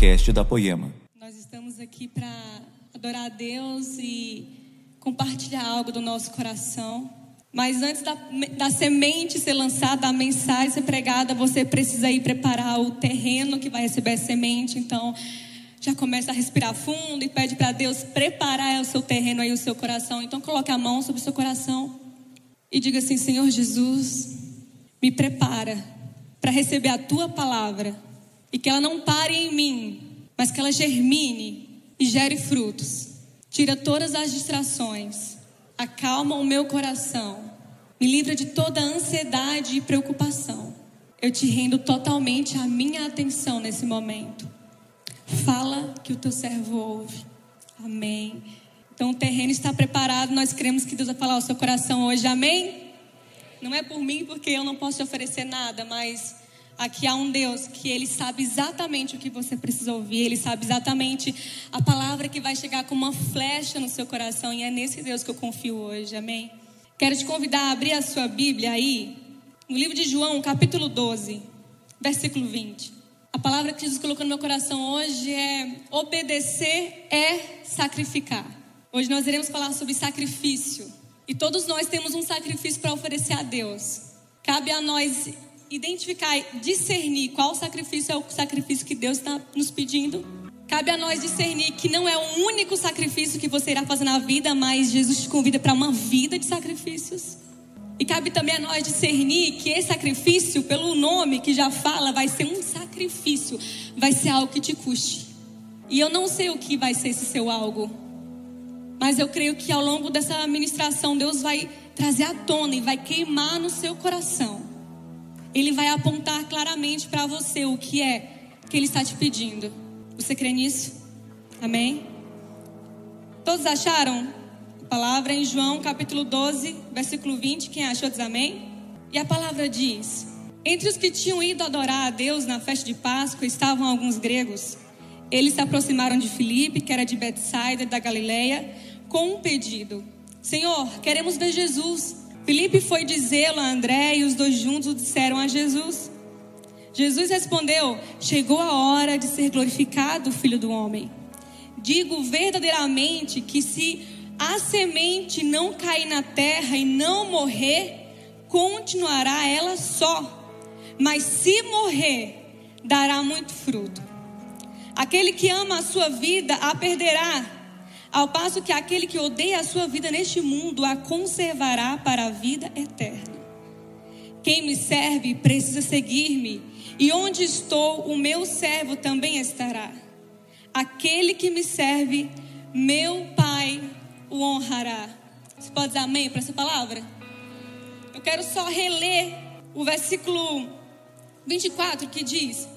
podcast da Poema. Nós estamos aqui para adorar a Deus e compartilhar algo do nosso coração. Mas antes da, da semente ser lançada, a mensagem ser pregada, você precisa ir preparar o terreno que vai receber a semente. Então, já começa a respirar fundo e pede para Deus preparar o seu terreno aí, o seu coração. Então, coloque a mão sobre o seu coração e diga assim: Senhor Jesus, me prepara para receber a tua palavra e que ela não pare em mim, mas que ela germine e gere frutos. Tira todas as distrações, acalma o meu coração, me livra de toda ansiedade e preocupação. Eu te rendo totalmente a minha atenção nesse momento. Fala que o teu servo ouve. Amém. Então o terreno está preparado, nós queremos que Deus vai falar ao seu coração hoje. Amém? Não é por mim, porque eu não posso te oferecer nada, mas Aqui há um Deus que ele sabe exatamente o que você precisa ouvir, ele sabe exatamente a palavra que vai chegar como uma flecha no seu coração, e é nesse Deus que eu confio hoje, amém? Quero te convidar a abrir a sua Bíblia aí, no livro de João, capítulo 12, versículo 20. A palavra que Jesus colocou no meu coração hoje é: obedecer é sacrificar. Hoje nós iremos falar sobre sacrifício. E todos nós temos um sacrifício para oferecer a Deus. Cabe a nós identificar, discernir qual sacrifício é o sacrifício que Deus está nos pedindo. Cabe a nós discernir que não é o único sacrifício que você irá fazer na vida, mas Jesus te convida para uma vida de sacrifícios. E cabe também a nós discernir que esse sacrifício, pelo nome que já fala, vai ser um sacrifício, vai ser algo que te custe. E eu não sei o que vai ser esse seu algo, mas eu creio que ao longo dessa ministração Deus vai trazer à tona e vai queimar no seu coração ele vai apontar claramente para você o que é que ele está te pedindo. Você crê nisso? Amém? Todos acharam a palavra em João capítulo 12, versículo 20? Quem achou diz amém? E a palavra diz: Entre os que tinham ido adorar a Deus na festa de Páscoa estavam alguns gregos. Eles se aproximaram de Filipe, que era de Betsaida, da Galileia, com um pedido: Senhor, queremos ver Jesus. Filipe foi dizê-lo a André e os dois juntos disseram a Jesus. Jesus respondeu: Chegou a hora de ser glorificado o Filho do Homem. Digo verdadeiramente que se a semente não cair na terra e não morrer, continuará ela só. Mas se morrer, dará muito fruto. Aquele que ama a sua vida a perderá ao passo que aquele que odeia a sua vida neste mundo a conservará para a vida eterna. Quem me serve precisa seguir-me, e onde estou, o meu servo também estará. Aquele que me serve, meu Pai o honrará. Você pode dizer amém para essa palavra? Eu quero só reler o versículo 24 que diz: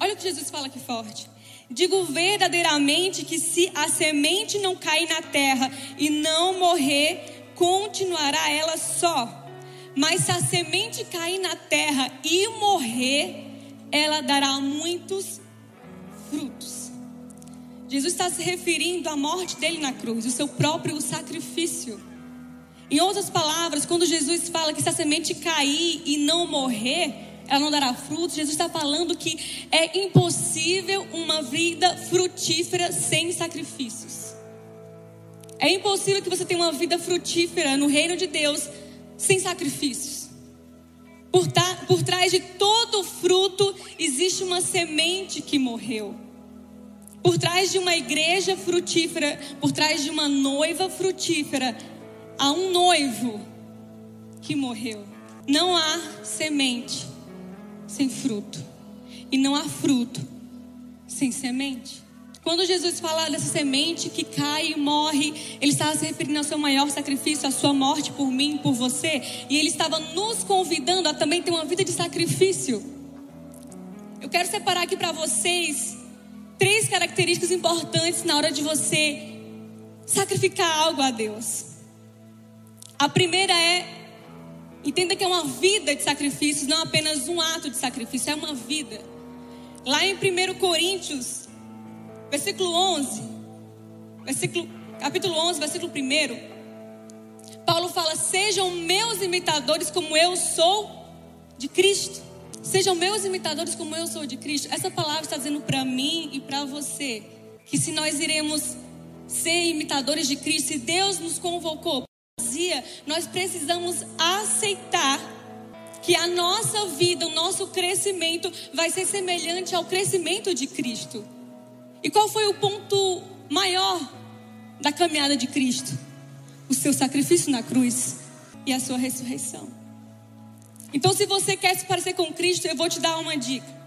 Olha o que Jesus fala aqui forte. Digo verdadeiramente que se a semente não cair na terra e não morrer, continuará ela só. Mas se a semente cair na terra e morrer, ela dará muitos frutos. Jesus está se referindo à morte dele na cruz, o seu próprio sacrifício. Em outras palavras, quando Jesus fala que se a semente cair e não morrer, ela não dará frutos. Jesus está falando que é impossível uma vida frutífera sem sacrifícios. É impossível que você tenha uma vida frutífera no reino de Deus sem sacrifícios. Por, por trás de todo fruto existe uma semente que morreu. Por trás de uma igreja frutífera, por trás de uma noiva frutífera, há um noivo que morreu. Não há semente sem fruto. E não há fruto sem semente. Quando Jesus fala dessa semente que cai e morre, ele estava se referindo ao seu maior sacrifício, a sua morte por mim, por você, e ele estava nos convidando a também ter uma vida de sacrifício. Eu quero separar aqui para vocês três características importantes na hora de você sacrificar algo a Deus. A primeira é Entenda que é uma vida de sacrifícios, não apenas um ato de sacrifício, é uma vida. Lá em 1 Coríntios, versículo 11, versículo, capítulo 11, versículo 1, Paulo fala: Sejam meus imitadores como eu sou de Cristo. Sejam meus imitadores como eu sou de Cristo. Essa palavra está dizendo para mim e para você que se nós iremos ser imitadores de Cristo, se Deus nos convocou, nós precisamos aceitar que a nossa vida, o nosso crescimento vai ser semelhante ao crescimento de Cristo. E qual foi o ponto maior da caminhada de Cristo? O seu sacrifício na cruz e a sua ressurreição. Então, se você quer se parecer com Cristo, eu vou te dar uma dica.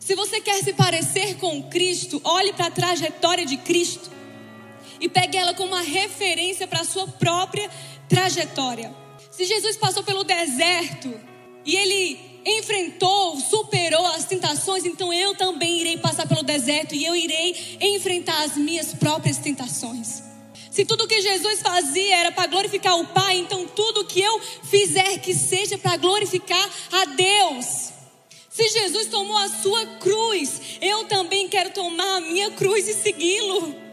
Se você quer se parecer com Cristo, olhe para a trajetória de Cristo e pegue ela como uma referência para a sua própria trajetória. Se Jesus passou pelo deserto e ele enfrentou, superou as tentações, então eu também irei passar pelo deserto e eu irei enfrentar as minhas próprias tentações. Se tudo que Jesus fazia era para glorificar o Pai, então tudo que eu fizer que seja para glorificar a Deus. Se Jesus tomou a sua cruz, eu também quero tomar a minha cruz e segui-lo.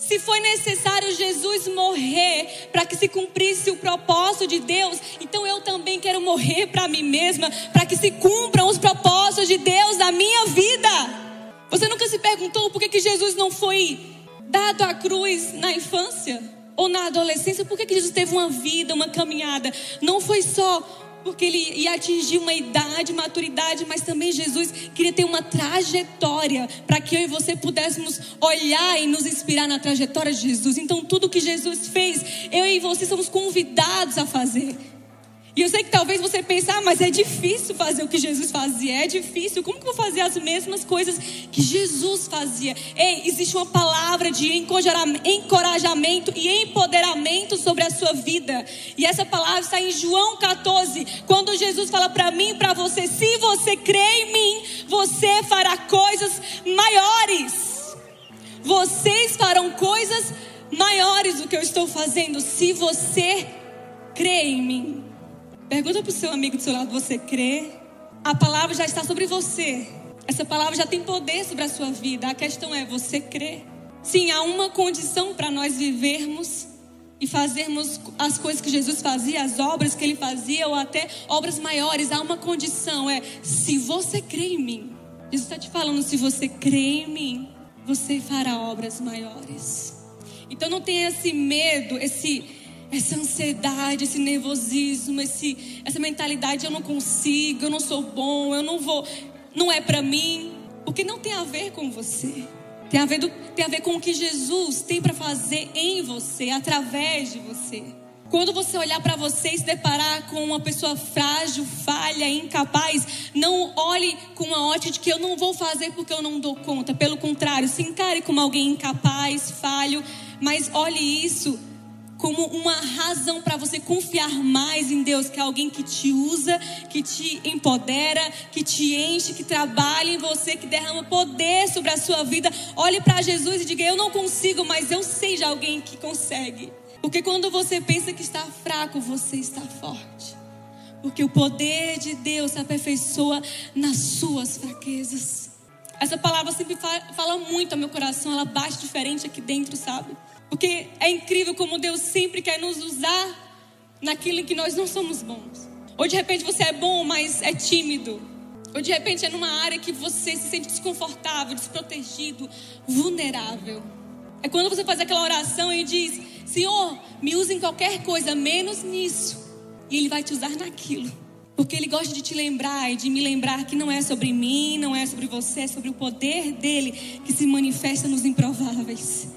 Se foi necessário Jesus morrer para que se cumprisse o propósito de Deus, então eu também quero morrer para mim mesma, para que se cumpram os propósitos de Deus na minha vida. Você nunca se perguntou por que, que Jesus não foi dado à cruz na infância ou na adolescência? Por que, que Jesus teve uma vida, uma caminhada? Não foi só porque ele ia atingir uma idade, maturidade, mas também Jesus queria ter uma trajetória para que eu e você pudéssemos olhar e nos inspirar na trajetória de Jesus. Então, tudo que Jesus fez, eu e você somos convidados a fazer. E eu sei que talvez você pense, ah, mas é difícil fazer o que Jesus fazia. É difícil. Como que eu vou fazer as mesmas coisas que Jesus fazia? Ei, existe uma palavra de encorajamento e empoderamento sobre a sua vida. E essa palavra está em João 14, quando Jesus fala para mim e para você: se você crê em mim, você fará coisas maiores. Vocês farão coisas maiores do que eu estou fazendo se você crê em mim. Pergunta para o seu amigo do seu lado: você crê? A palavra já está sobre você. Essa palavra já tem poder sobre a sua vida. A questão é: você crê? Sim, há uma condição para nós vivermos e fazermos as coisas que Jesus fazia, as obras que ele fazia, ou até obras maiores. Há uma condição: é se você crê em mim. Jesus está te falando: se você crê em mim, você fará obras maiores. Então não tenha esse medo, esse essa ansiedade, esse nervosismo, esse, essa mentalidade eu não consigo, eu não sou bom, eu não vou, não é para mim, porque não tem a ver com você. Tem a ver, do, tem a ver com o que Jesus tem para fazer em você, através de você. Quando você olhar para você e se deparar com uma pessoa frágil, falha, incapaz, não olhe com uma ótica de que eu não vou fazer porque eu não dou conta. Pelo contrário, se encare como alguém incapaz, falho, mas olhe isso como uma razão para você confiar mais em Deus, que é alguém que te usa, que te empodera, que te enche, que trabalha em você, que derrama poder sobre a sua vida. Olhe para Jesus e diga: Eu não consigo, mas eu sei de alguém que consegue. Porque quando você pensa que está fraco, você está forte. Porque o poder de Deus se aperfeiçoa nas suas fraquezas. Essa palavra sempre fala muito ao meu coração, ela bate diferente aqui dentro, sabe? Porque é incrível como Deus sempre quer nos usar naquilo em que nós não somos bons. Ou de repente você é bom, mas é tímido. Ou de repente é numa área que você se sente desconfortável, desprotegido, vulnerável. É quando você faz aquela oração e diz: Senhor, me use em qualquer coisa, menos nisso. E Ele vai te usar naquilo. Porque Ele gosta de te lembrar e de me lembrar que não é sobre mim, não é sobre você, é sobre o poder dele que se manifesta nos improváveis.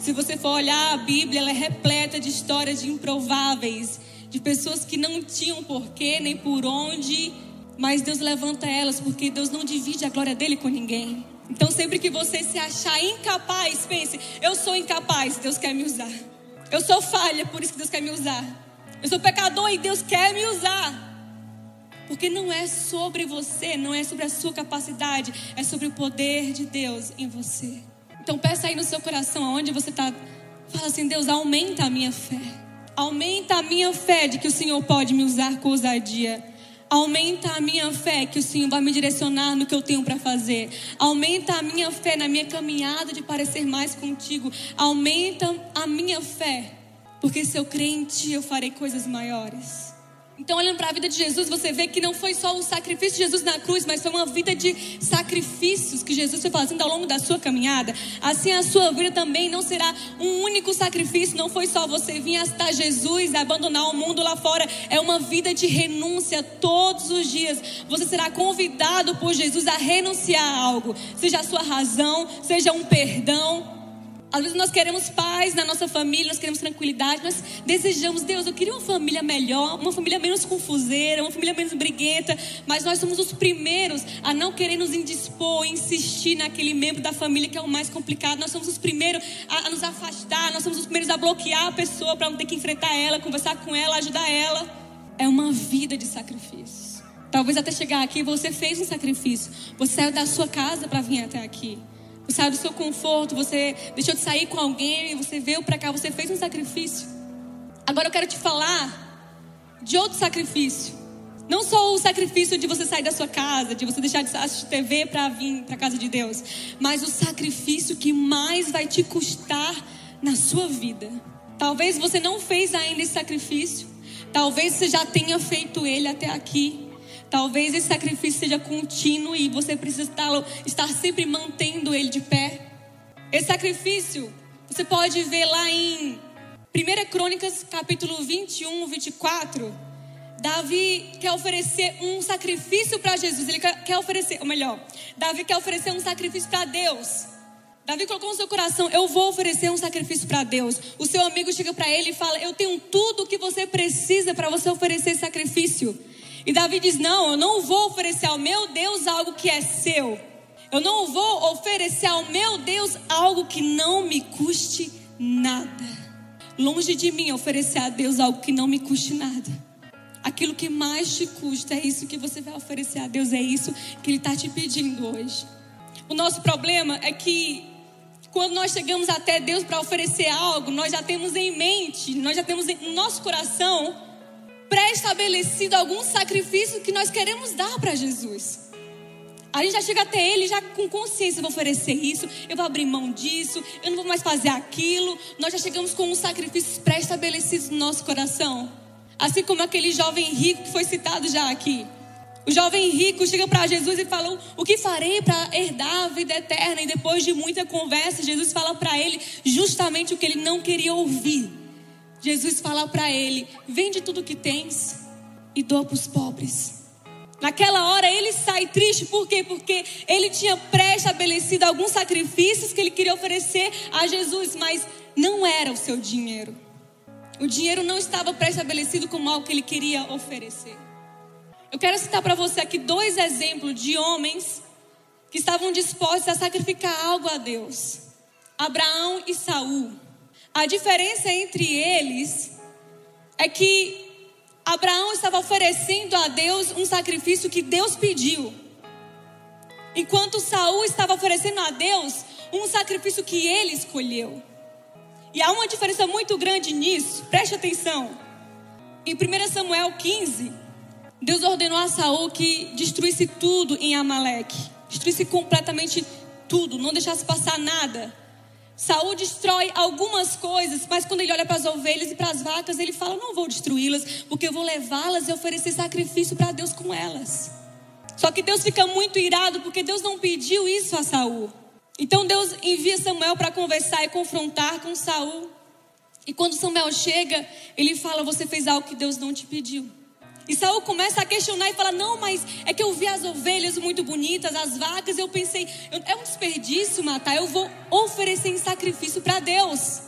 Se você for olhar a Bíblia, ela é repleta de histórias de improváveis, de pessoas que não tinham porquê nem por onde, mas Deus levanta elas porque Deus não divide a glória dele com ninguém. Então, sempre que você se achar incapaz, pense: eu sou incapaz, Deus quer me usar. Eu sou falha, por isso que Deus quer me usar. Eu sou pecador e Deus quer me usar. Porque não é sobre você, não é sobre a sua capacidade, é sobre o poder de Deus em você. Então peça aí no seu coração, aonde você está. Fala assim, Deus, aumenta a minha fé. Aumenta a minha fé de que o Senhor pode me usar com ousadia. Aumenta a minha fé que o Senhor vai me direcionar no que eu tenho para fazer. Aumenta a minha fé na minha caminhada de parecer mais contigo. Aumenta a minha fé, porque se eu crer em Ti, eu farei coisas maiores. Então, olhando para a vida de Jesus, você vê que não foi só o sacrifício de Jesus na cruz, mas foi uma vida de sacrifícios que Jesus foi fazendo ao longo da sua caminhada. Assim, a sua vida também não será um único sacrifício. Não foi só você vir até Jesus abandonar o mundo lá fora. É uma vida de renúncia todos os dias. Você será convidado por Jesus a renunciar a algo, seja a sua razão, seja um perdão às vezes nós queremos paz na nossa família, nós queremos tranquilidade, nós desejamos, Deus, eu queria uma família melhor, uma família menos confuseira, uma família menos briguenta, mas nós somos os primeiros a não querer nos indispor, insistir naquele membro da família que é o mais complicado. Nós somos os primeiros a, a nos afastar, nós somos os primeiros a bloquear a pessoa para não ter que enfrentar ela, conversar com ela, ajudar ela. É uma vida de sacrifício. Talvez até chegar aqui você fez um sacrifício. Você saiu da sua casa para vir até aqui. Saiu do seu conforto, você deixou de sair com alguém, você veio para cá, você fez um sacrifício. Agora eu quero te falar de outro sacrifício. Não só o sacrifício de você sair da sua casa, de você deixar de assistir TV para vir para a casa de Deus, mas o sacrifício que mais vai te custar na sua vida. Talvez você não fez ainda esse sacrifício, talvez você já tenha feito ele até aqui, Talvez esse sacrifício seja contínuo e você precisa estar, sempre mantendo ele de pé. Esse sacrifício, você pode ver lá em 1 Crônicas, capítulo 21, 24. Davi quer oferecer um sacrifício para Jesus. Ele quer oferecer, ou melhor, Davi quer oferecer um sacrifício para Deus. Davi colocou no seu coração: Eu vou oferecer um sacrifício para Deus. O seu amigo chega para ele e fala: Eu tenho tudo o que você precisa para você oferecer sacrifício. E Davi diz: Não, eu não vou oferecer ao meu Deus algo que é seu. Eu não vou oferecer ao meu Deus algo que não me custe nada. Longe de mim oferecer a Deus algo que não me custe nada. Aquilo que mais te custa é isso que você vai oferecer a Deus, é isso que Ele está te pedindo hoje. O nosso problema é que quando nós chegamos até Deus para oferecer algo, nós já temos em mente, nós já temos no nosso coração pré-estabelecido algum sacrifício que nós queremos dar para Jesus. A gente já chega até Ele já com consciência, eu vou oferecer isso, eu vou abrir mão disso, eu não vou mais fazer aquilo. Nós já chegamos com os sacrifícios pré-estabelecidos no nosso coração. Assim como aquele jovem rico que foi citado já aqui. O jovem rico chega para Jesus e fala: O que farei para herdar a vida eterna? E depois de muita conversa, Jesus fala para ele justamente o que ele não queria ouvir. Jesus fala para ele: vende tudo que tens e doa para os pobres. Naquela hora ele sai triste, por quê? Porque ele tinha pré-estabelecido alguns sacrifícios que ele queria oferecer a Jesus, mas não era o seu dinheiro. O dinheiro não estava pré-estabelecido como algo que ele queria oferecer. Eu quero citar para você aqui dois exemplos de homens que estavam dispostos a sacrificar algo a Deus: Abraão e Saul. A diferença entre eles é que Abraão estava oferecendo a Deus um sacrifício que Deus pediu. Enquanto Saul estava oferecendo a Deus um sacrifício que ele escolheu. E há uma diferença muito grande nisso, preste atenção. Em 1 Samuel 15, Deus ordenou a Saul que destruísse tudo em Amaleque, destruísse completamente tudo, não deixasse passar nada. Saul destrói algumas coisas, mas quando ele olha para as ovelhas e para as vacas, ele fala: Não vou destruí-las, porque eu vou levá-las e oferecer sacrifício para Deus com elas. Só que Deus fica muito irado, porque Deus não pediu isso a Saul. Então Deus envia Samuel para conversar e confrontar com Saul. E quando Samuel chega, ele fala: Você fez algo que Deus não te pediu. E Saul começa a questionar e fala: Não, mas é que eu vi as ovelhas muito bonitas, as vacas, e eu pensei, é um desperdício matar, eu vou oferecer em sacrifício para Deus.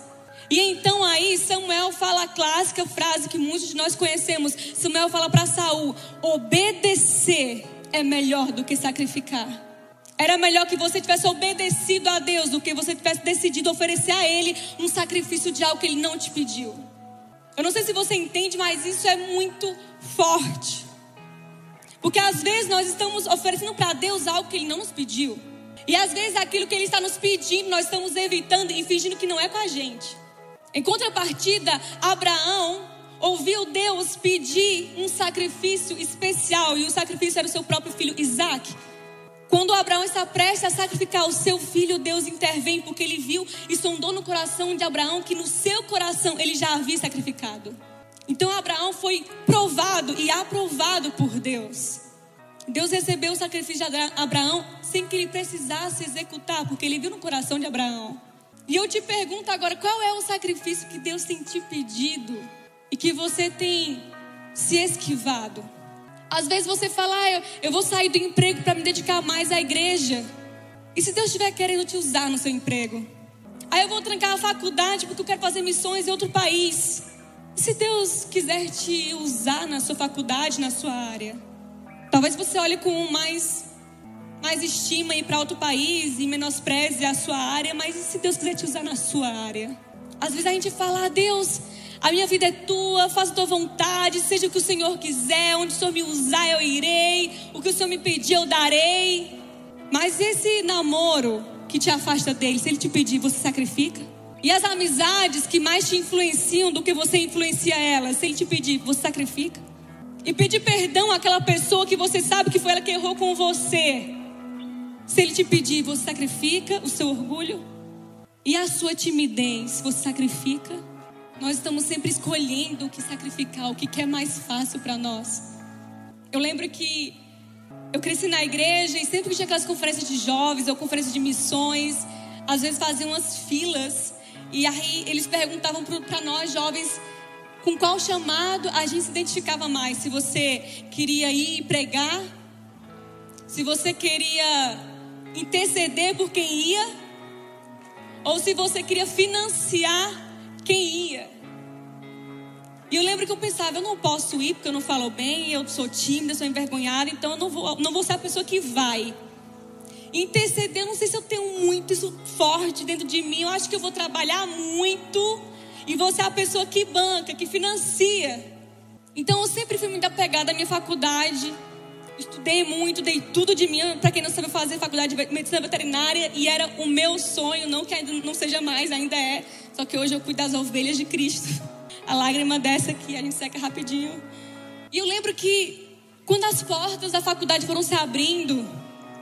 E então aí Samuel fala a clássica frase que muitos de nós conhecemos. Samuel fala para Saul: obedecer é melhor do que sacrificar. Era melhor que você tivesse obedecido a Deus do que você tivesse decidido oferecer a Ele um sacrifício de algo que Ele não te pediu. Eu não sei se você entende, mas isso é muito forte. Porque às vezes nós estamos oferecendo para Deus algo que Ele não nos pediu. E às vezes aquilo que Ele está nos pedindo, nós estamos evitando e fingindo que não é com a gente. Em contrapartida, Abraão ouviu Deus pedir um sacrifício especial. E o sacrifício era o seu próprio filho Isaac. Quando Abraão está prestes a sacrificar o seu filho, Deus intervém porque ele viu e sondou no coração de Abraão que no seu coração ele já havia sacrificado. Então Abraão foi provado e aprovado por Deus. Deus recebeu o sacrifício de Abraão sem que ele precisasse executar, porque ele viu no coração de Abraão. E eu te pergunto agora, qual é o sacrifício que Deus tem te pedido e que você tem se esquivado? Às vezes você fala, ah, eu, eu vou sair do emprego para me dedicar mais à igreja. E se Deus estiver querendo te usar no seu emprego? Aí eu vou trancar a faculdade porque eu quero fazer missões em outro país. E se Deus quiser te usar na sua faculdade, na sua área? Talvez você olhe com mais, mais estima ir para outro país e menospreze a sua área, mas e se Deus quiser te usar na sua área? Às vezes a gente fala, ah, Deus, a minha vida é tua, faça tua vontade, seja o que o Senhor quiser, onde o Senhor me usar eu irei, o que o Senhor me pedir eu darei. Mas esse namoro que te afasta dele, se ele te pedir, você sacrifica? E as amizades que mais te influenciam do que você influencia elas, se ele te pedir, você sacrifica? E pedir perdão àquela pessoa que você sabe que foi ela que errou com você. Se ele te pedir, você sacrifica o seu orgulho e a sua timidez, você sacrifica. Nós estamos sempre escolhendo o que sacrificar, o que é mais fácil para nós. Eu lembro que eu cresci na igreja e sempre que tinha aquelas conferências de jovens ou conferências de missões, às vezes faziam umas filas e aí eles perguntavam para nós jovens com qual chamado a gente se identificava mais? Se você queria ir pregar, se você queria interceder por quem ia, ou se você queria financiar quem ia. E eu lembro que eu pensava, eu não posso ir porque eu não falo bem, eu sou tímida, sou envergonhada, então eu não vou, não vou ser a pessoa que vai. Interceder, eu não sei se eu tenho muito isso forte dentro de mim, eu acho que eu vou trabalhar muito e você é a pessoa que banca, que financia. Então eu sempre fui muito apegada à minha faculdade. Estudei muito, dei tudo de mim. Para quem não sabe fazer faculdade de medicina veterinária. E era o meu sonho, não que ainda não seja mais, ainda é. Só que hoje eu cuido das ovelhas de Cristo. A lágrima dessa aqui, a gente seca rapidinho. E eu lembro que quando as portas da faculdade foram se abrindo,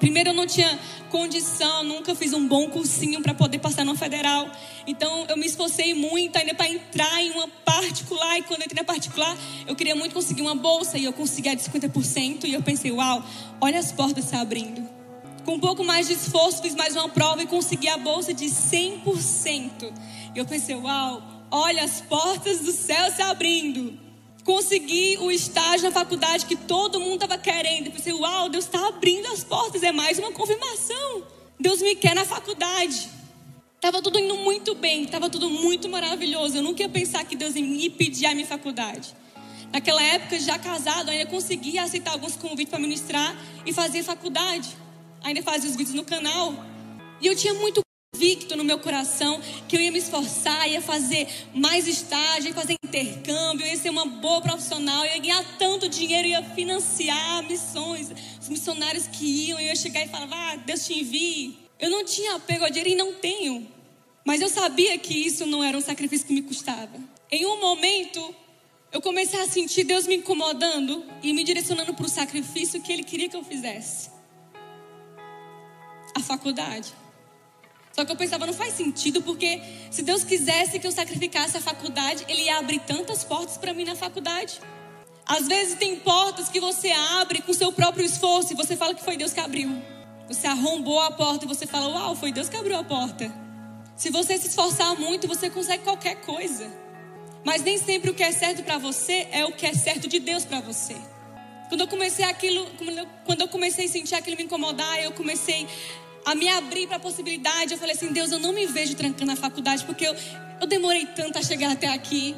Primeiro, eu não tinha condição, nunca fiz um bom cursinho para poder passar no federal. Então, eu me esforcei muito ainda para entrar em uma particular. E quando eu entrei na particular, eu queria muito conseguir uma bolsa. E eu consegui a de 50%. E eu pensei, uau, olha as portas se abrindo. Com um pouco mais de esforço, fiz mais uma prova e consegui a bolsa de 100%. E eu pensei, uau, olha as portas do céu se abrindo consegui o estágio na faculdade que todo mundo estava querendo. Eu pensei, uau, Deus está abrindo as portas, é mais uma confirmação. Deus me quer na faculdade. Estava tudo indo muito bem, estava tudo muito maravilhoso. Eu nunca ia pensar que Deus ia me pedir a minha faculdade. Naquela época, já casado, ainda conseguia aceitar alguns convites para ministrar e fazer faculdade. Ainda fazia os vídeos no canal. E eu tinha muito convicto no meu coração que eu ia me esforçar, ia fazer mais estágio, ia fazer intercâmbio, ia ser uma boa profissional, ia ganhar tanto dinheiro, ia financiar missões, os missionários que iam, eu ia chegar e falar, ah, Deus te envie. Eu não tinha apego ao dinheiro e não tenho. Mas eu sabia que isso não era um sacrifício que me custava. Em um momento, eu comecei a sentir Deus me incomodando e me direcionando para o sacrifício que Ele queria que eu fizesse. A faculdade. Só que eu pensava, não faz sentido, porque se Deus quisesse que eu sacrificasse a faculdade, Ele ia abrir tantas portas para mim na faculdade. Às vezes tem portas que você abre com seu próprio esforço e você fala que foi Deus que abriu. Você arrombou a porta e você fala, uau, foi Deus que abriu a porta. Se você se esforçar muito, você consegue qualquer coisa. Mas nem sempre o que é certo para você é o que é certo de Deus para você. Quando eu comecei aquilo, quando eu comecei a sentir aquilo me incomodar, eu comecei a me abrir para a possibilidade. Eu falei assim: Deus, eu não me vejo trancando a faculdade porque eu, eu demorei tanto a chegar até aqui.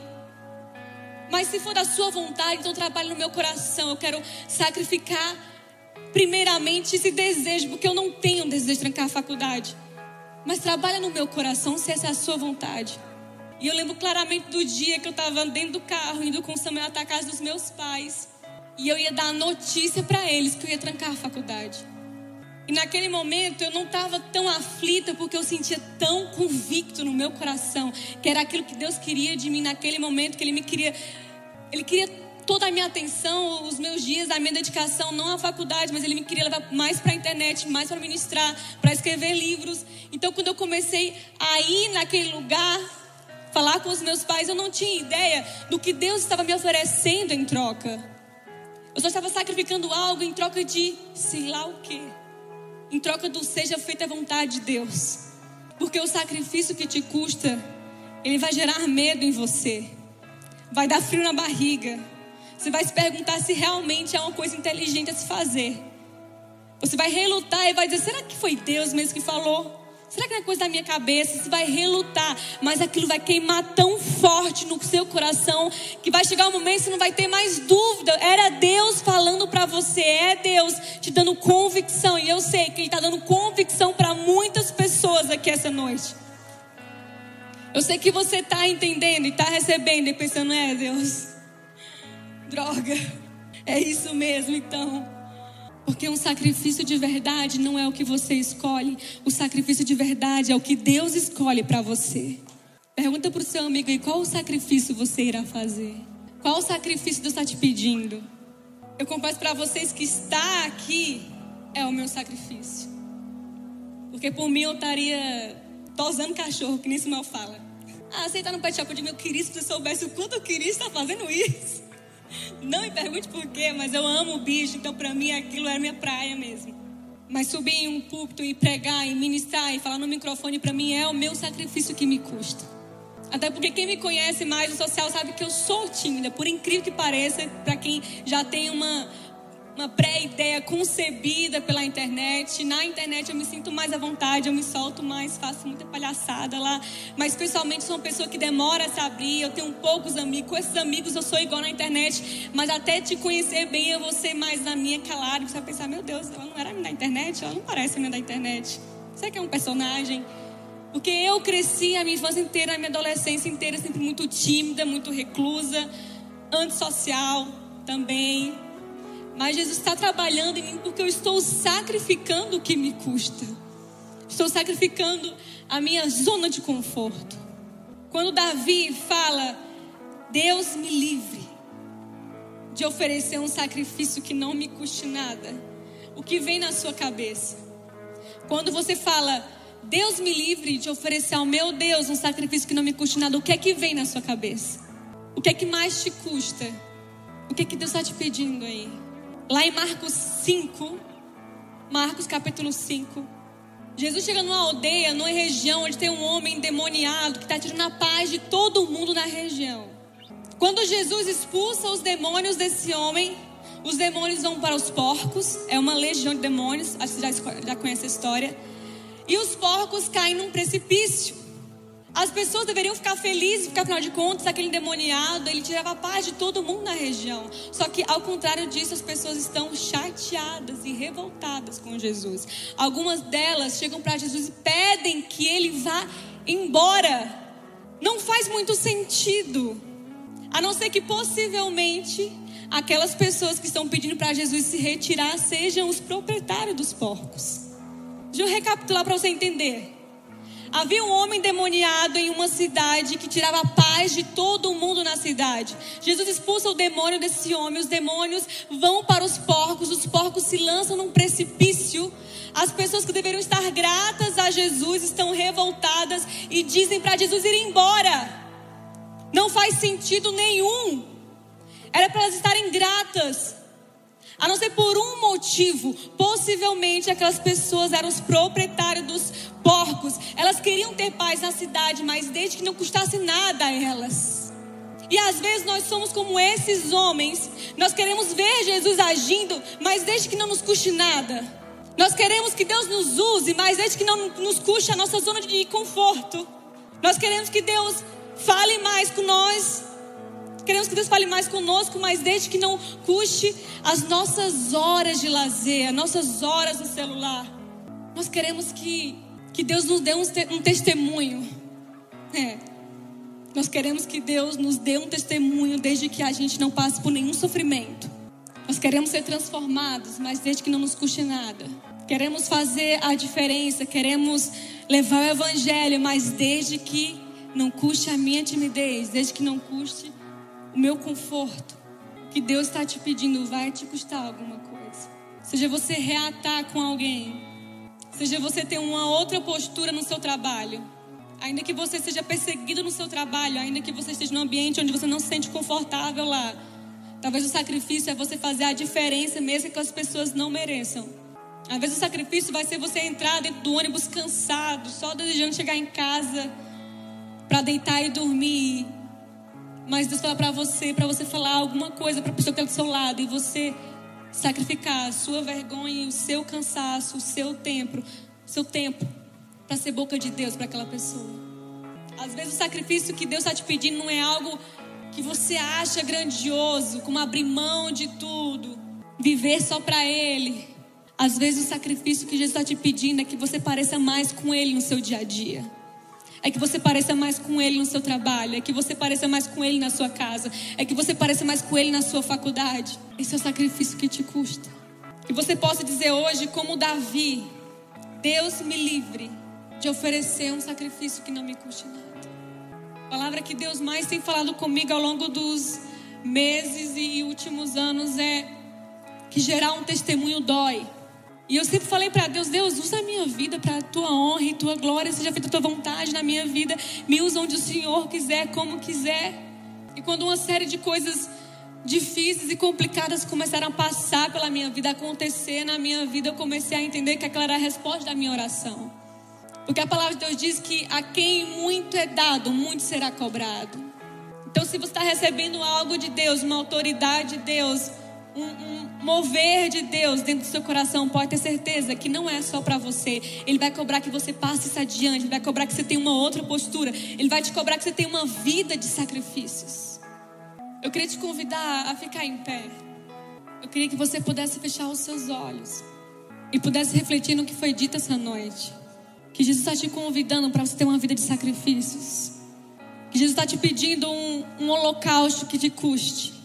Mas se for da sua vontade, então trabalhe no meu coração. Eu quero sacrificar primeiramente esse desejo, porque eu não tenho desejo de trancar a faculdade. Mas trabalha no meu coração se essa é a sua vontade. E eu lembro claramente do dia que eu estava dentro do carro, indo com o Samuel até a casa dos meus pais. E eu ia dar a notícia para eles que eu ia trancar a faculdade. E naquele momento eu não estava tão aflita porque eu sentia tão convicto no meu coração que era aquilo que Deus queria de mim naquele momento, que Ele me queria, Ele queria toda a minha atenção, os meus dias, a minha dedicação, não à faculdade, mas Ele me queria levar mais para a internet, mais para ministrar, para escrever livros. Então quando eu comecei a ir naquele lugar, falar com os meus pais, eu não tinha ideia do que Deus estava me oferecendo em troca. Eu só estava sacrificando algo em troca de sei lá o quê. Em troca do seja feita a vontade de Deus. Porque o sacrifício que te custa, ele vai gerar medo em você. Vai dar frio na barriga. Você vai se perguntar se realmente é uma coisa inteligente a se fazer. Você vai relutar e vai dizer: será que foi Deus mesmo que falou? Será que não é coisa da minha cabeça? Você vai relutar, mas aquilo vai queimar tão forte no seu coração que vai chegar um momento que você não vai ter mais dúvida. Era Deus falando para você, é Deus te dando convicção. E eu sei que Ele está dando convicção para muitas pessoas aqui essa noite. Eu sei que você está entendendo e está recebendo e pensando, é Deus, droga, é isso mesmo então. Porque um sacrifício de verdade não é o que você escolhe, o sacrifício de verdade é o que Deus escolhe para você. Pergunta para o seu amigo aí qual o sacrifício você irá fazer. Qual o sacrifício Deus está te pedindo? Eu confesso para vocês que estar aqui é o meu sacrifício. Porque por mim eu estaria tosando cachorro, que nem Samuel fala. Ah, você está no pet shop de meu querido, se você soubesse o quanto eu queria estar fazendo isso. Não me pergunte por quê, mas eu amo o bicho, então para mim aquilo era minha praia mesmo. Mas subir em um púlpito e pregar e ministrar e falar no microfone para mim é o meu sacrifício que me custa. Até porque quem me conhece mais no social sabe que eu sou tímida, por incrível que pareça, para quem já tem uma uma pré-ideia concebida pela internet. Na internet eu me sinto mais à vontade, eu me solto mais, faço muita palhaçada lá. Mas pessoalmente sou uma pessoa que demora a se abrir, eu tenho poucos amigos. Com esses amigos eu sou igual na internet, mas até te conhecer bem eu vou ser mais na minha calada. Você vai pensar, meu Deus, ela não era da internet, ela não parece minha da internet. Será que é um personagem? Porque eu cresci a minha infância inteira, a minha adolescência inteira sempre muito tímida, muito reclusa, antissocial também mas Jesus está trabalhando em mim porque eu estou sacrificando o que me custa. Estou sacrificando a minha zona de conforto. Quando Davi fala, Deus me livre de oferecer um sacrifício que não me custe nada, o que vem na sua cabeça? Quando você fala, Deus me livre de oferecer ao meu Deus um sacrifício que não me custe nada, o que é que vem na sua cabeça? O que é que mais te custa? O que é que Deus está te pedindo aí? Lá em Marcos 5, Marcos capítulo 5, Jesus chega numa aldeia, numa região onde tem um homem endemoniado que está tirando a paz de todo mundo na região. Quando Jesus expulsa os demônios desse homem, os demônios vão para os porcos, é uma legião de demônios, acho que você já, já conhece a história. E os porcos caem num precipício. As pessoas deveriam ficar felizes, porque afinal de contas, aquele endemoniado, ele tirava a paz de todo mundo na região. Só que, ao contrário disso, as pessoas estão chateadas e revoltadas com Jesus. Algumas delas chegam para Jesus e pedem que ele vá embora. Não faz muito sentido. A não ser que possivelmente aquelas pessoas que estão pedindo para Jesus se retirar sejam os proprietários dos porcos. Deixa eu recapitular para você entender. Havia um homem demoniado em uma cidade que tirava a paz de todo mundo na cidade. Jesus expulsa o demônio desse homem, os demônios vão para os porcos, os porcos se lançam num precipício. As pessoas que deveriam estar gratas a Jesus estão revoltadas e dizem para Jesus ir embora. Não faz sentido nenhum. Era para elas estarem gratas. A não ser por um motivo, possivelmente aquelas pessoas eram os proprietários dos porcos. Elas queriam ter paz na cidade, mas desde que não custasse nada a elas. E às vezes nós somos como esses homens. Nós queremos ver Jesus agindo, mas desde que não nos custe nada. Nós queremos que Deus nos use, mas desde que não nos custe a nossa zona de conforto. Nós queremos que Deus fale mais com nós, Queremos que Deus fale mais conosco, mas desde que não custe as nossas horas de lazer, as nossas horas no celular. Nós queremos que, que Deus nos dê um, um testemunho. É. Nós queremos que Deus nos dê um testemunho desde que a gente não passe por nenhum sofrimento. Nós queremos ser transformados, mas desde que não nos custe nada. Queremos fazer a diferença, queremos levar o evangelho, mas desde que não custe a minha timidez, desde que não custe o meu conforto, que Deus está te pedindo, vai te custar alguma coisa. Seja você reatar com alguém, seja você ter uma outra postura no seu trabalho. ainda que você seja perseguido no seu trabalho, ainda que você esteja num ambiente onde você não se sente confortável lá, talvez o sacrifício é você fazer a diferença mesmo que as pessoas não mereçam. Às vezes o sacrifício vai ser você entrar dentro do ônibus cansado, só desejando chegar em casa para deitar e dormir. Mas Deus fala para você, para você falar alguma coisa para a pessoa que está do seu lado e você sacrificar a sua vergonha, o seu cansaço, o seu tempo, seu tempo para ser boca de Deus para aquela pessoa. Às vezes o sacrifício que Deus está te pedindo não é algo que você acha grandioso, como abrir mão de tudo, viver só para Ele. Às vezes o sacrifício que Jesus está te pedindo é que você pareça mais com Ele no seu dia a dia. É que você pareça mais com Ele no seu trabalho. É que você pareça mais com Ele na sua casa. É que você pareça mais com Ele na sua faculdade. Esse é o sacrifício que te custa. Que você possa dizer hoje, como Davi: Deus me livre de oferecer um sacrifício que não me custe nada. A palavra que Deus mais tem falado comigo ao longo dos meses e últimos anos é que gerar um testemunho dói. E eu sempre falei para Deus: Deus, usa a minha vida para a tua honra e tua glória, seja feita a tua vontade na minha vida. Me usa onde o Senhor quiser, como quiser. E quando uma série de coisas difíceis e complicadas começaram a passar pela minha vida, acontecer na minha vida, eu comecei a entender que aquela era a resposta da minha oração. Porque a palavra de Deus diz que a quem muito é dado, muito será cobrado. Então, se você está recebendo algo de Deus, uma autoridade de Deus, um, um, mover de Deus dentro do seu coração, pode ter certeza que não é só para você. Ele vai cobrar que você passe isso adiante, ele vai cobrar que você tenha uma outra postura, ele vai te cobrar que você tenha uma vida de sacrifícios. Eu queria te convidar a ficar em pé. Eu queria que você pudesse fechar os seus olhos e pudesse refletir no que foi dito essa noite. Que Jesus está te convidando para você ter uma vida de sacrifícios. Que Jesus está te pedindo um, um holocausto que te custe.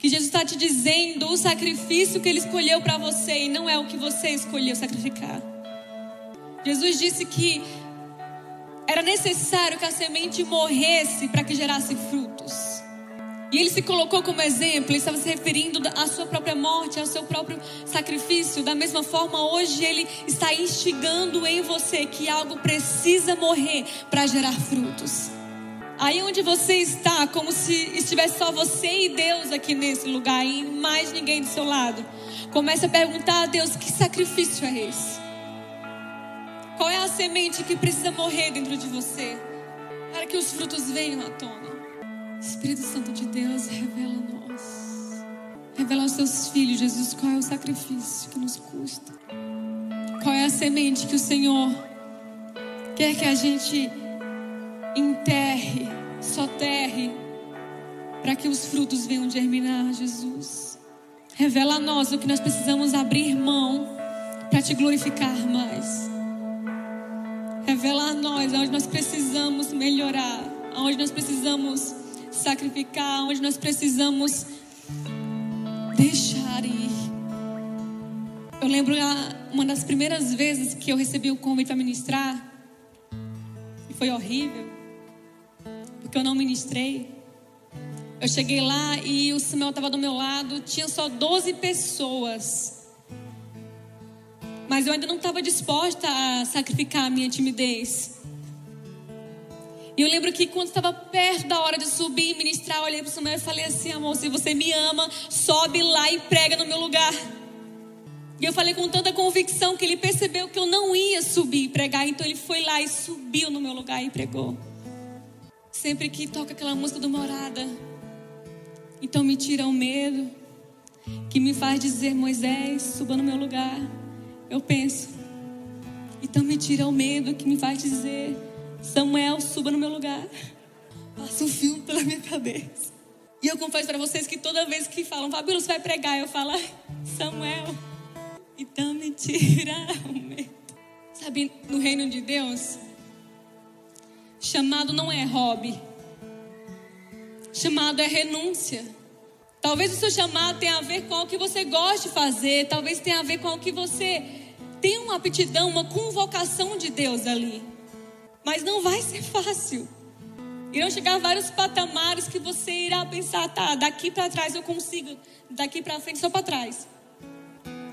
Que Jesus está te dizendo o sacrifício que Ele escolheu para você e não é o que você escolheu sacrificar. Jesus disse que era necessário que a semente morresse para que gerasse frutos. E ele se colocou como exemplo, ele estava se referindo à sua própria morte, ao seu próprio sacrifício. Da mesma forma, hoje ele está instigando em você que algo precisa morrer para gerar frutos. Aí onde você está, como se estivesse só você e Deus aqui nesse lugar e mais ninguém do seu lado. Comece a perguntar a Deus: que sacrifício é esse? Qual é a semente que precisa morrer dentro de você para que os frutos venham à tona? Espírito Santo de Deus, revela a nós. Revela aos seus filhos, Jesus, qual é o sacrifício que nos custa. Qual é a semente que o Senhor quer que a gente enterre, soterre, para que os frutos venham germinar, Jesus. Revela a nós o que nós precisamos abrir mão para te glorificar mais. Revela a nós onde nós precisamos melhorar, onde nós precisamos sacrificar, onde nós precisamos deixar ir. Eu lembro uma das primeiras vezes que eu recebi o convite para ministrar, e foi horrível, porque eu não ministrei. Eu cheguei lá e o Samuel estava do meu lado, tinha só 12 pessoas. Mas eu ainda não estava disposta a sacrificar a minha timidez. E eu lembro que quando estava perto da hora de subir e ministrar, eu olhei para o Samuel e falei assim: amor, se você me ama, sobe lá e prega no meu lugar. E eu falei com tanta convicção que ele percebeu que eu não ia subir e pregar, então ele foi lá e subiu no meu lugar e pregou. Sempre que toca aquela música do Morada, então me tira o medo, que me faz dizer: Moisés, suba no meu lugar. Eu penso, então me tira o medo que me faz dizer: Samuel, suba no meu lugar. Passa um filme pela minha cabeça. E eu confesso para vocês que toda vez que falam, Fabíola, você vai pregar, eu falo, Samuel, então me tira o medo. Sabe, no reino de Deus, chamado não é hobby. Chamado é renúncia. Talvez o seu chamado tenha a ver com o que você gosta de fazer, talvez tenha a ver com o que você tem uma aptidão, uma convocação de Deus ali. Mas não vai ser fácil. Irão chegar vários patamares que você irá pensar, tá, daqui para trás eu consigo, daqui para frente só para trás.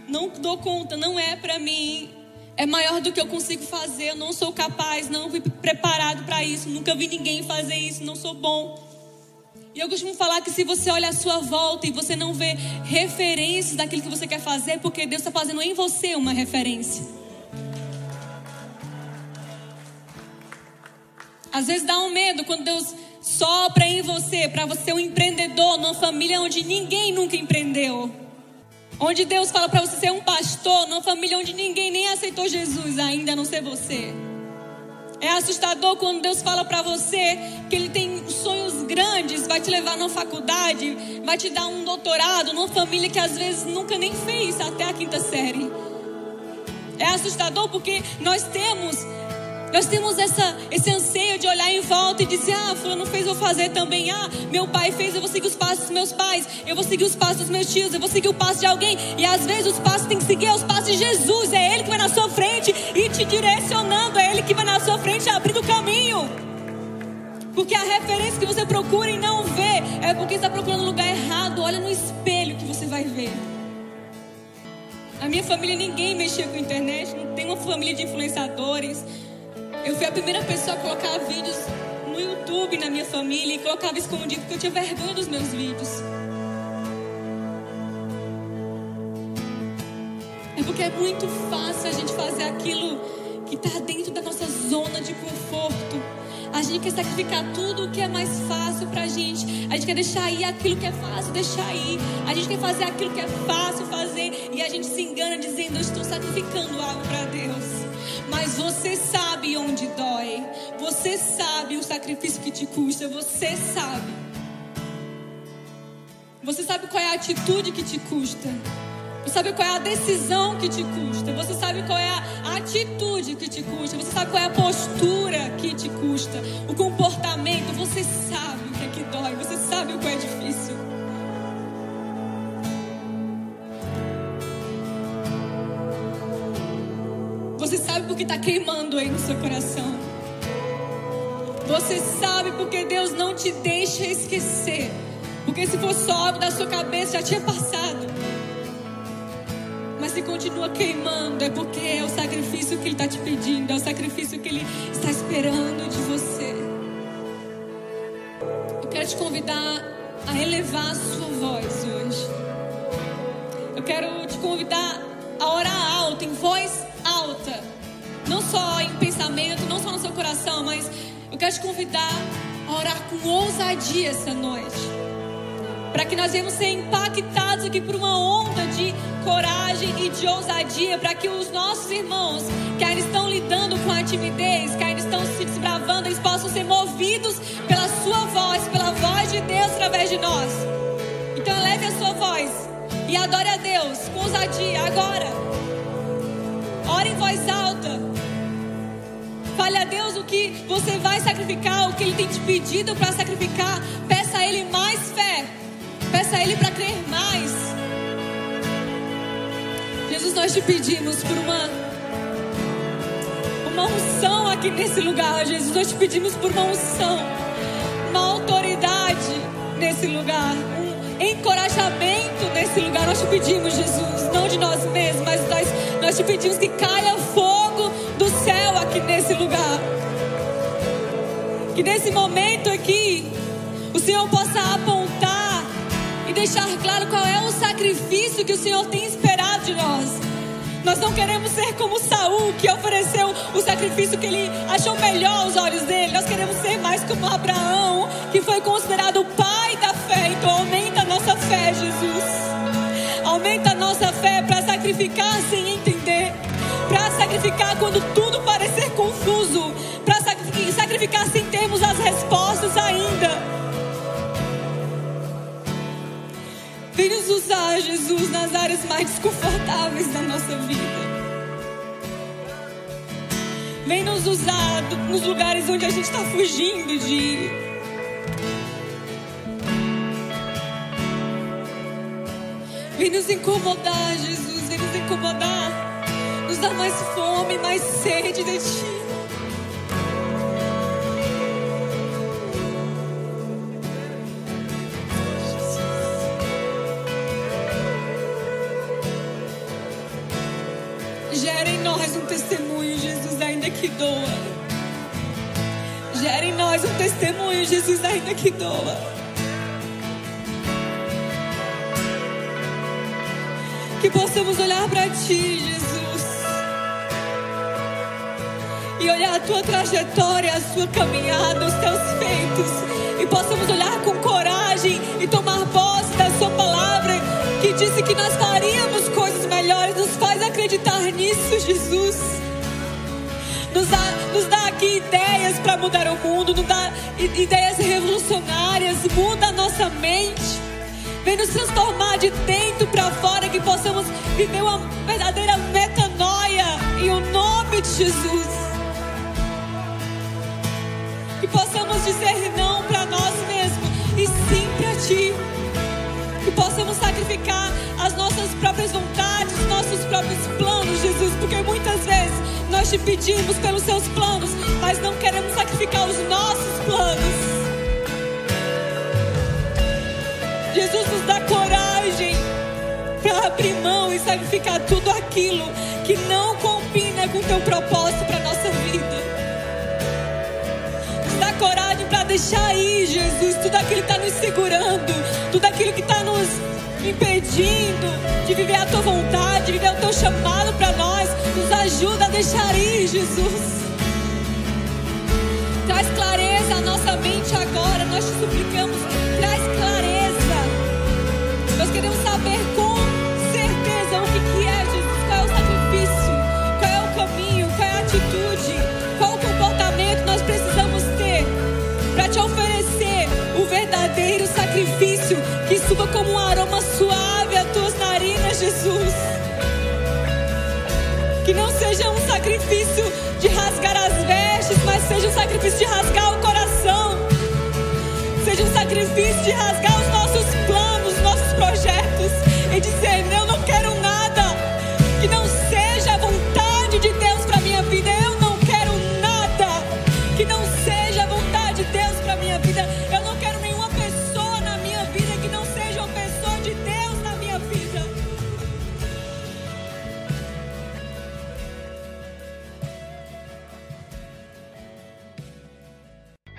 Não dou conta, não é para mim. É maior do que eu consigo fazer. Eu não sou capaz, não fui preparado para isso. Nunca vi ninguém fazer isso, não sou bom. E eu costumo falar que se você olha à sua volta e você não vê referências daquilo que você quer fazer, é porque Deus está fazendo em você uma referência. Às vezes dá um medo quando Deus sopra em você para você ser um empreendedor numa família onde ninguém nunca empreendeu. Onde Deus fala para você ser um pastor numa família onde ninguém nem aceitou Jesus ainda, a não ser você. É assustador quando Deus fala para você que Ele tem sonhos grandes, vai te levar na faculdade, vai te dar um doutorado numa família que às vezes nunca nem fez até a quinta série. É assustador porque nós temos nós temos essa, esse anseio de olhar em volta e dizer: Ah, Fulano fez eu fazer também. Ah, meu pai fez, eu vou seguir os passos dos meus pais. Eu vou seguir os passos dos meus tios. Eu vou seguir o passo de alguém. E às vezes os passos tem que seguir os passos de Jesus. É Ele que vai na sua frente e te direcionando. É Ele que vai na sua frente abrindo o caminho. Porque a referência que você procura e não vê é porque está procurando o lugar errado. Olha no espelho que você vai ver. A minha família ninguém mexia com internet. Não tem uma família de influenciadores. Eu fui a primeira pessoa a colocar vídeos no YouTube na minha família e colocava escondido porque eu tinha vergonha dos meus vídeos. É porque é muito fácil a gente fazer aquilo que está dentro da nossa zona de conforto. A gente quer sacrificar tudo o que é mais fácil pra gente. A gente quer deixar aí aquilo que é fácil deixar aí. A gente quer fazer aquilo que é fácil fazer. E a gente se engana dizendo: Eu estou sacrificando algo para Deus. Mas você sabe onde dói. Você sabe o sacrifício que te custa. Você sabe. Você sabe qual é a atitude que te custa. Você sabe qual é a decisão que te custa. Você sabe qual é a atitude que te custa. Você sabe qual é a postura que te custa. O comportamento. Você sabe o que é que dói. Você sabe o que é difícil. Você sabe porque está queimando aí no seu coração. Você sabe porque Deus não te deixa esquecer. Porque se fosse só da sua cabeça, já tinha passado. Mas se continua queimando, é porque é o sacrifício que Ele está te pedindo, é o sacrifício que Ele está esperando de você. Eu quero te convidar a elevar a sua voz hoje. Eu quero te convidar a orar alto, em voz alta. Não só em pensamento, não só no seu coração, mas eu quero te convidar a orar com ousadia essa noite. Para que nós venhamos ser impactados aqui por uma onda de coragem e de ousadia. Para que os nossos irmãos que ainda estão lidando com a timidez, que ainda estão se desbravando, eles possam ser movidos pela sua voz, pela voz de Deus através de nós. Então eleve a sua voz e adore a Deus com ousadia agora. Ore em voz alta. Fale a Deus o que você vai sacrificar, o que Ele tem te pedido para sacrificar. Peça a Ele mais fé. Peça a Ele para crer mais. Jesus, nós te pedimos por uma, uma unção aqui nesse lugar. Jesus, nós te pedimos por uma unção, uma autoridade nesse lugar, encorajamento nesse lugar. Nós te pedimos, Jesus, não de nós mesmos, mas nós nós te pedimos que caia fogo do céu aqui nesse lugar. Que nesse momento aqui, o Senhor possa apontar e deixar claro qual é o sacrifício que o Senhor tem esperado de nós. Nós não queremos ser como Saul, que ofereceu o sacrifício que ele achou melhor aos olhos dele. Nós queremos ser mais como Abraão, que foi considerado o pai sacrificar sem entender para sacrificar quando tudo parecer confuso, para sacrificar sem termos as respostas ainda. Vem nos usar, Jesus, nas áreas mais desconfortáveis da nossa vida. Vem nos usar nos lugares onde a gente está fugindo de ir. Vem nos incomodar, Jesus. Nos dá mais fome, mais sede de Ti. Gera em nós um testemunho, Jesus, ainda que doa. Gera em nós um testemunho, Jesus, ainda que doa. Que possamos olhar para Ti, Jesus. E olhar a Tua trajetória, a Sua caminhada, os Teus feitos. E possamos olhar com coragem e tomar posse da Sua palavra, que disse que nós faríamos coisas melhores. Nos faz acreditar nisso, Jesus. Nos dá, nos dá aqui ideias para mudar o mundo, nos dá ideias revolucionárias, muda a nossa mente. Vem nos transformar de dentro para fora, que possamos viver uma verdadeira metanoia em o nome de Jesus. Que possamos dizer não para nós mesmos e sim para Ti. Que possamos sacrificar as nossas próprias vontades, os nossos próprios planos, Jesus, porque muitas vezes nós te pedimos pelos Seus planos, mas não queremos sacrificar os nossos planos. Jesus nos dá coragem para abrir mão e sacrificar tudo aquilo que não combina com o teu propósito para nossa vida. Nos dá coragem para deixar aí, Jesus, tudo aquilo que está nos segurando, tudo aquilo que está nos impedindo de viver a tua vontade, de viver o teu chamado para nós. Nos ajuda a deixar ir, Jesus. Traz clareza à nossa mente agora, nós te suplicamos, traz clareza. Queremos saber com certeza o que, que é, Jesus. Qual é o sacrifício? Qual é o caminho? Qual é a atitude? Qual o comportamento nós precisamos ter para te oferecer o verdadeiro sacrifício que suba como um aroma suave às tuas narinas, Jesus? Que não seja um sacrifício de rasgar as vestes, mas seja um sacrifício de rasgar o coração. Seja um sacrifício de rasgar os nossos e dizer: Eu não quero